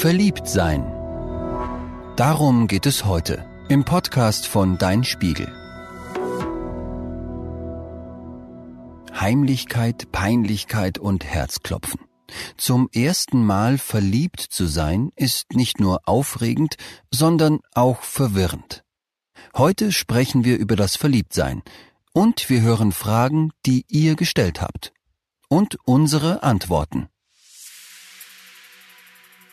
Verliebt sein. Darum geht es heute im Podcast von Dein Spiegel. Heimlichkeit, Peinlichkeit und Herzklopfen. Zum ersten Mal verliebt zu sein ist nicht nur aufregend, sondern auch verwirrend. Heute sprechen wir über das Verliebtsein und wir hören Fragen, die ihr gestellt habt. Und unsere Antworten.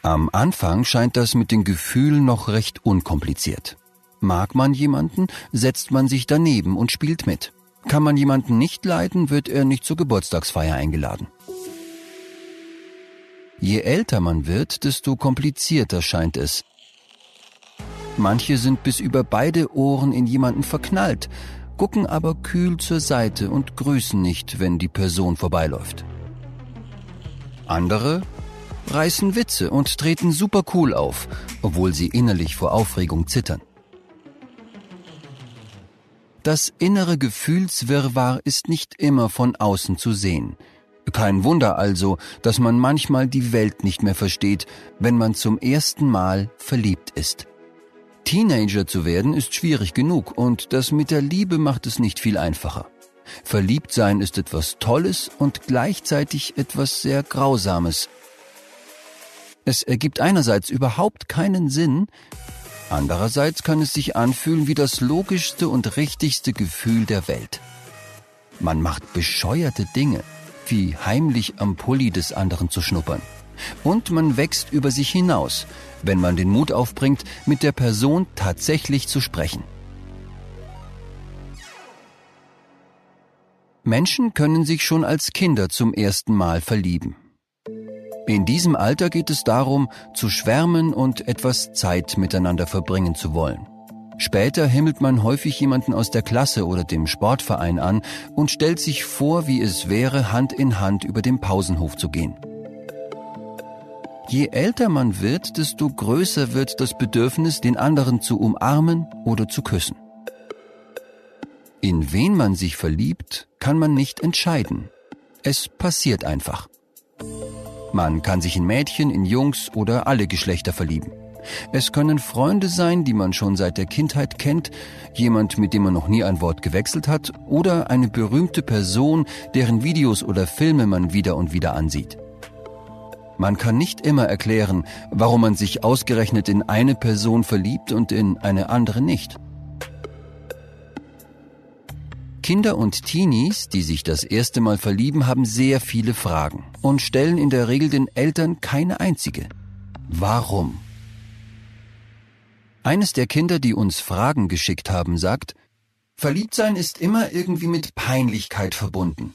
Am Anfang scheint das mit den Gefühlen noch recht unkompliziert. Mag man jemanden, setzt man sich daneben und spielt mit. Kann man jemanden nicht leiden, wird er nicht zur Geburtstagsfeier eingeladen. Je älter man wird, desto komplizierter scheint es. Manche sind bis über beide Ohren in jemanden verknallt, gucken aber kühl zur Seite und grüßen nicht, wenn die Person vorbeiläuft. Andere reißen Witze und treten super cool auf, obwohl sie innerlich vor Aufregung zittern. Das innere Gefühlswirrwarr ist nicht immer von außen zu sehen. Kein Wunder also, dass man manchmal die Welt nicht mehr versteht, wenn man zum ersten Mal verliebt ist. Teenager zu werden ist schwierig genug und das mit der Liebe macht es nicht viel einfacher. Verliebt sein ist etwas Tolles und gleichzeitig etwas sehr Grausames, es ergibt einerseits überhaupt keinen Sinn, andererseits kann es sich anfühlen wie das logischste und richtigste Gefühl der Welt. Man macht bescheuerte Dinge, wie heimlich am Pulli des anderen zu schnuppern. Und man wächst über sich hinaus, wenn man den Mut aufbringt, mit der Person tatsächlich zu sprechen. Menschen können sich schon als Kinder zum ersten Mal verlieben. In diesem Alter geht es darum, zu schwärmen und etwas Zeit miteinander verbringen zu wollen. Später himmelt man häufig jemanden aus der Klasse oder dem Sportverein an und stellt sich vor, wie es wäre, Hand in Hand über den Pausenhof zu gehen. Je älter man wird, desto größer wird das Bedürfnis, den anderen zu umarmen oder zu küssen. In wen man sich verliebt, kann man nicht entscheiden. Es passiert einfach. Man kann sich in Mädchen, in Jungs oder alle Geschlechter verlieben. Es können Freunde sein, die man schon seit der Kindheit kennt, jemand, mit dem man noch nie ein Wort gewechselt hat, oder eine berühmte Person, deren Videos oder Filme man wieder und wieder ansieht. Man kann nicht immer erklären, warum man sich ausgerechnet in eine Person verliebt und in eine andere nicht. Kinder und Teenies, die sich das erste Mal verlieben, haben sehr viele Fragen und stellen in der Regel den Eltern keine einzige. Warum? Eines der Kinder, die uns Fragen geschickt haben, sagt, Verliebtsein ist immer irgendwie mit Peinlichkeit verbunden.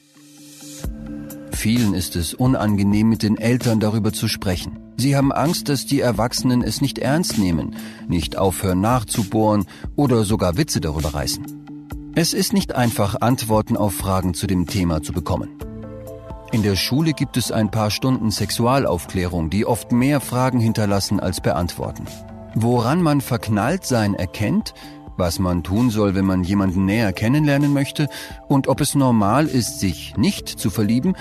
Vielen ist es unangenehm, mit den Eltern darüber zu sprechen. Sie haben Angst, dass die Erwachsenen es nicht ernst nehmen, nicht aufhören nachzubohren oder sogar Witze darüber reißen. Es ist nicht einfach, Antworten auf Fragen zu dem Thema zu bekommen. In der Schule gibt es ein paar Stunden Sexualaufklärung, die oft mehr Fragen hinterlassen als beantworten. Woran man verknallt sein erkennt, was man tun soll, wenn man jemanden näher kennenlernen möchte und ob es normal ist, sich nicht zu verlieben,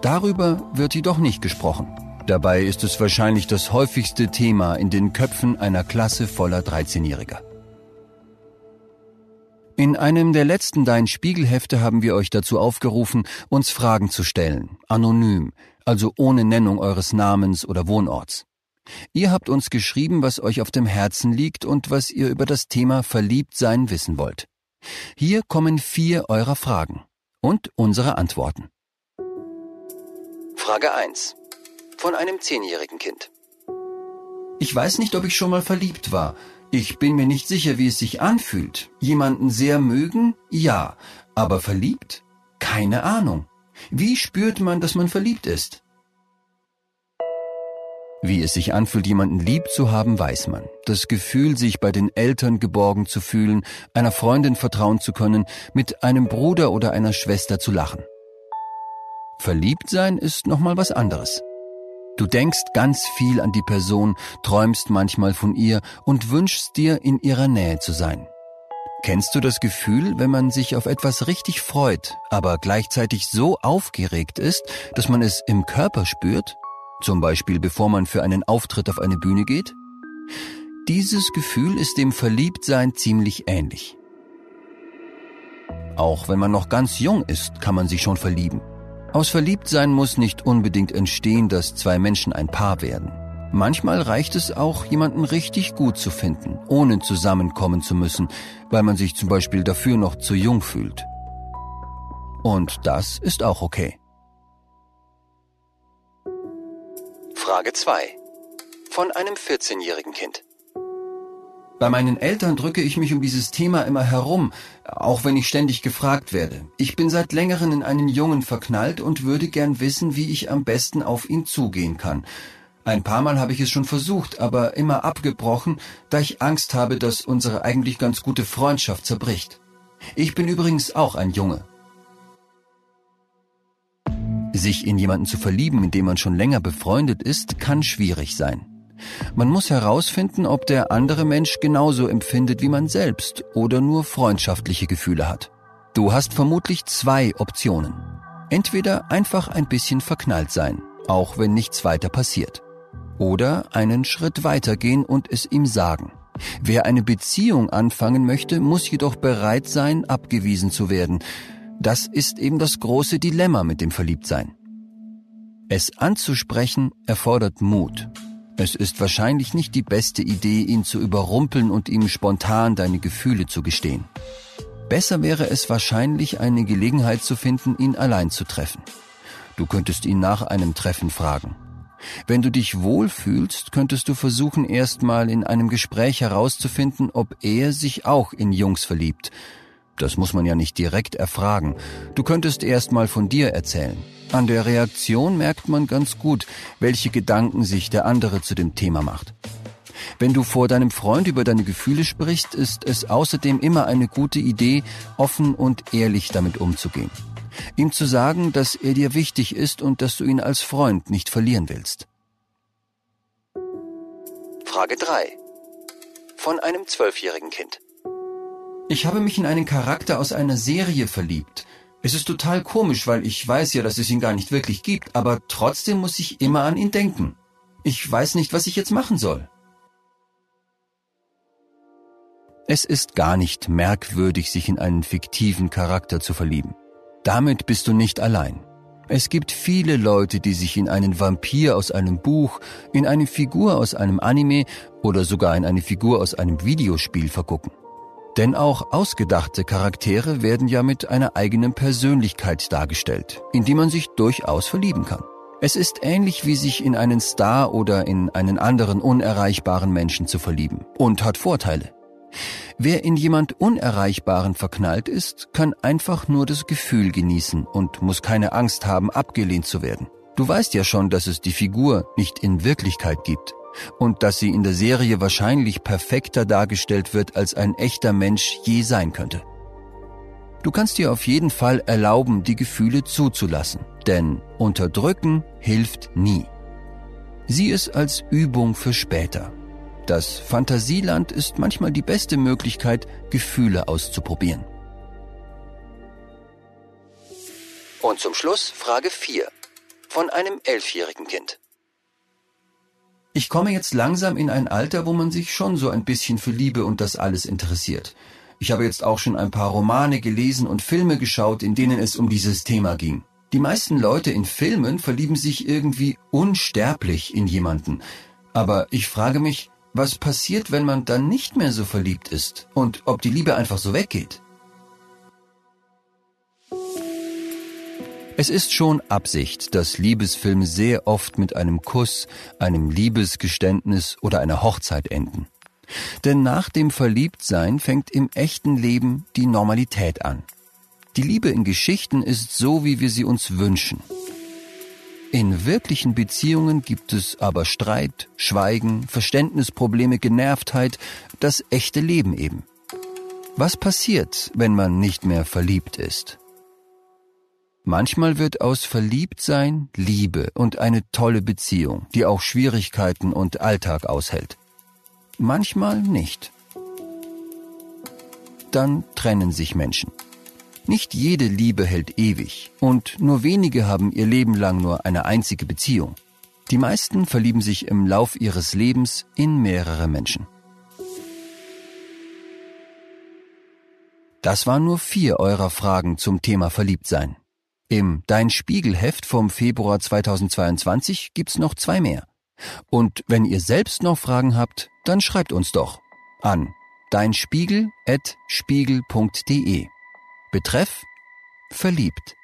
darüber wird jedoch nicht gesprochen. Dabei ist es wahrscheinlich das häufigste Thema in den Köpfen einer Klasse voller 13-Jähriger. In einem der letzten Dein Spiegelhefte haben wir euch dazu aufgerufen, uns Fragen zu stellen, anonym, also ohne Nennung eures Namens oder Wohnorts. Ihr habt uns geschrieben, was euch auf dem Herzen liegt und was ihr über das Thema Verliebtsein wissen wollt. Hier kommen vier eurer Fragen und unsere Antworten. Frage 1. Von einem zehnjährigen Kind. Ich weiß nicht, ob ich schon mal verliebt war, ich bin mir nicht sicher, wie es sich anfühlt. Jemanden sehr mögen? Ja. Aber verliebt? Keine Ahnung. Wie spürt man, dass man verliebt ist? Wie es sich anfühlt, jemanden lieb zu haben, weiß man. Das Gefühl, sich bei den Eltern geborgen zu fühlen, einer Freundin vertrauen zu können, mit einem Bruder oder einer Schwester zu lachen. Verliebt sein ist nochmal was anderes. Du denkst ganz viel an die Person, träumst manchmal von ihr und wünschst dir, in ihrer Nähe zu sein. Kennst du das Gefühl, wenn man sich auf etwas richtig freut, aber gleichzeitig so aufgeregt ist, dass man es im Körper spürt? zum Beispiel bevor man für einen Auftritt auf eine Bühne geht? Dieses Gefühl ist dem Verliebtsein ziemlich ähnlich. Auch wenn man noch ganz jung ist, kann man sich schon verlieben. Aus Verliebtsein muss nicht unbedingt entstehen, dass zwei Menschen ein Paar werden. Manchmal reicht es auch, jemanden richtig gut zu finden, ohne zusammenkommen zu müssen, weil man sich zum Beispiel dafür noch zu jung fühlt. Und das ist auch okay. Frage 2. Von einem 14-jährigen Kind. Bei meinen Eltern drücke ich mich um dieses Thema immer herum, auch wenn ich ständig gefragt werde. Ich bin seit längerem in einen Jungen verknallt und würde gern wissen, wie ich am besten auf ihn zugehen kann. Ein paar Mal habe ich es schon versucht, aber immer abgebrochen, da ich Angst habe, dass unsere eigentlich ganz gute Freundschaft zerbricht. Ich bin übrigens auch ein Junge. Sich in jemanden zu verlieben, in dem man schon länger befreundet ist, kann schwierig sein. Man muss herausfinden, ob der andere Mensch genauso empfindet wie man selbst oder nur freundschaftliche Gefühle hat. Du hast vermutlich zwei Optionen. Entweder einfach ein bisschen verknallt sein, auch wenn nichts weiter passiert. Oder einen Schritt weitergehen und es ihm sagen. Wer eine Beziehung anfangen möchte, muss jedoch bereit sein, abgewiesen zu werden. Das ist eben das große Dilemma mit dem Verliebtsein. Es anzusprechen erfordert Mut es ist wahrscheinlich nicht die beste Idee, ihn zu überrumpeln und ihm spontan deine Gefühle zu gestehen. Besser wäre es wahrscheinlich, eine Gelegenheit zu finden, ihn allein zu treffen. Du könntest ihn nach einem Treffen fragen. Wenn du dich wohlfühlst, könntest du versuchen, erstmal in einem Gespräch herauszufinden, ob er sich auch in Jungs verliebt. Das muss man ja nicht direkt erfragen. Du könntest erstmal von dir erzählen. An der Reaktion merkt man ganz gut, welche Gedanken sich der andere zu dem Thema macht. Wenn du vor deinem Freund über deine Gefühle sprichst, ist es außerdem immer eine gute Idee, offen und ehrlich damit umzugehen. Ihm zu sagen, dass er dir wichtig ist und dass du ihn als Freund nicht verlieren willst. Frage 3. Von einem zwölfjährigen Kind. Ich habe mich in einen Charakter aus einer Serie verliebt. Es ist total komisch, weil ich weiß ja, dass es ihn gar nicht wirklich gibt, aber trotzdem muss ich immer an ihn denken. Ich weiß nicht, was ich jetzt machen soll. Es ist gar nicht merkwürdig, sich in einen fiktiven Charakter zu verlieben. Damit bist du nicht allein. Es gibt viele Leute, die sich in einen Vampir aus einem Buch, in eine Figur aus einem Anime oder sogar in eine Figur aus einem Videospiel vergucken. Denn auch ausgedachte Charaktere werden ja mit einer eigenen Persönlichkeit dargestellt, in die man sich durchaus verlieben kann. Es ist ähnlich wie sich in einen Star oder in einen anderen unerreichbaren Menschen zu verlieben und hat Vorteile. Wer in jemand Unerreichbaren verknallt ist, kann einfach nur das Gefühl genießen und muss keine Angst haben, abgelehnt zu werden. Du weißt ja schon, dass es die Figur nicht in Wirklichkeit gibt und dass sie in der Serie wahrscheinlich perfekter dargestellt wird, als ein echter Mensch je sein könnte. Du kannst dir auf jeden Fall erlauben, die Gefühle zuzulassen, denn unterdrücken hilft nie. Sieh es als Übung für später. Das Fantasieland ist manchmal die beste Möglichkeit, Gefühle auszuprobieren. Und zum Schluss Frage 4 von einem elfjährigen Kind. Ich komme jetzt langsam in ein Alter, wo man sich schon so ein bisschen für Liebe und das alles interessiert. Ich habe jetzt auch schon ein paar Romane gelesen und Filme geschaut, in denen es um dieses Thema ging. Die meisten Leute in Filmen verlieben sich irgendwie unsterblich in jemanden. Aber ich frage mich, was passiert, wenn man dann nicht mehr so verliebt ist und ob die Liebe einfach so weggeht? Es ist schon Absicht, dass Liebesfilme sehr oft mit einem Kuss, einem Liebesgeständnis oder einer Hochzeit enden. Denn nach dem Verliebtsein fängt im echten Leben die Normalität an. Die Liebe in Geschichten ist so, wie wir sie uns wünschen. In wirklichen Beziehungen gibt es aber Streit, Schweigen, Verständnisprobleme, Genervtheit, das echte Leben eben. Was passiert, wenn man nicht mehr verliebt ist? Manchmal wird aus Verliebtsein Liebe und eine tolle Beziehung, die auch Schwierigkeiten und Alltag aushält. Manchmal nicht. Dann trennen sich Menschen. Nicht jede Liebe hält ewig und nur wenige haben ihr Leben lang nur eine einzige Beziehung. Die meisten verlieben sich im Lauf ihres Lebens in mehrere Menschen. Das waren nur vier eurer Fragen zum Thema Verliebtsein. Im Dein Spiegelheft vom Februar 2022 gibt's noch zwei mehr. Und wenn ihr selbst noch Fragen habt, dann schreibt uns doch an deinspiegel.spiegel.de. Betreff Verliebt.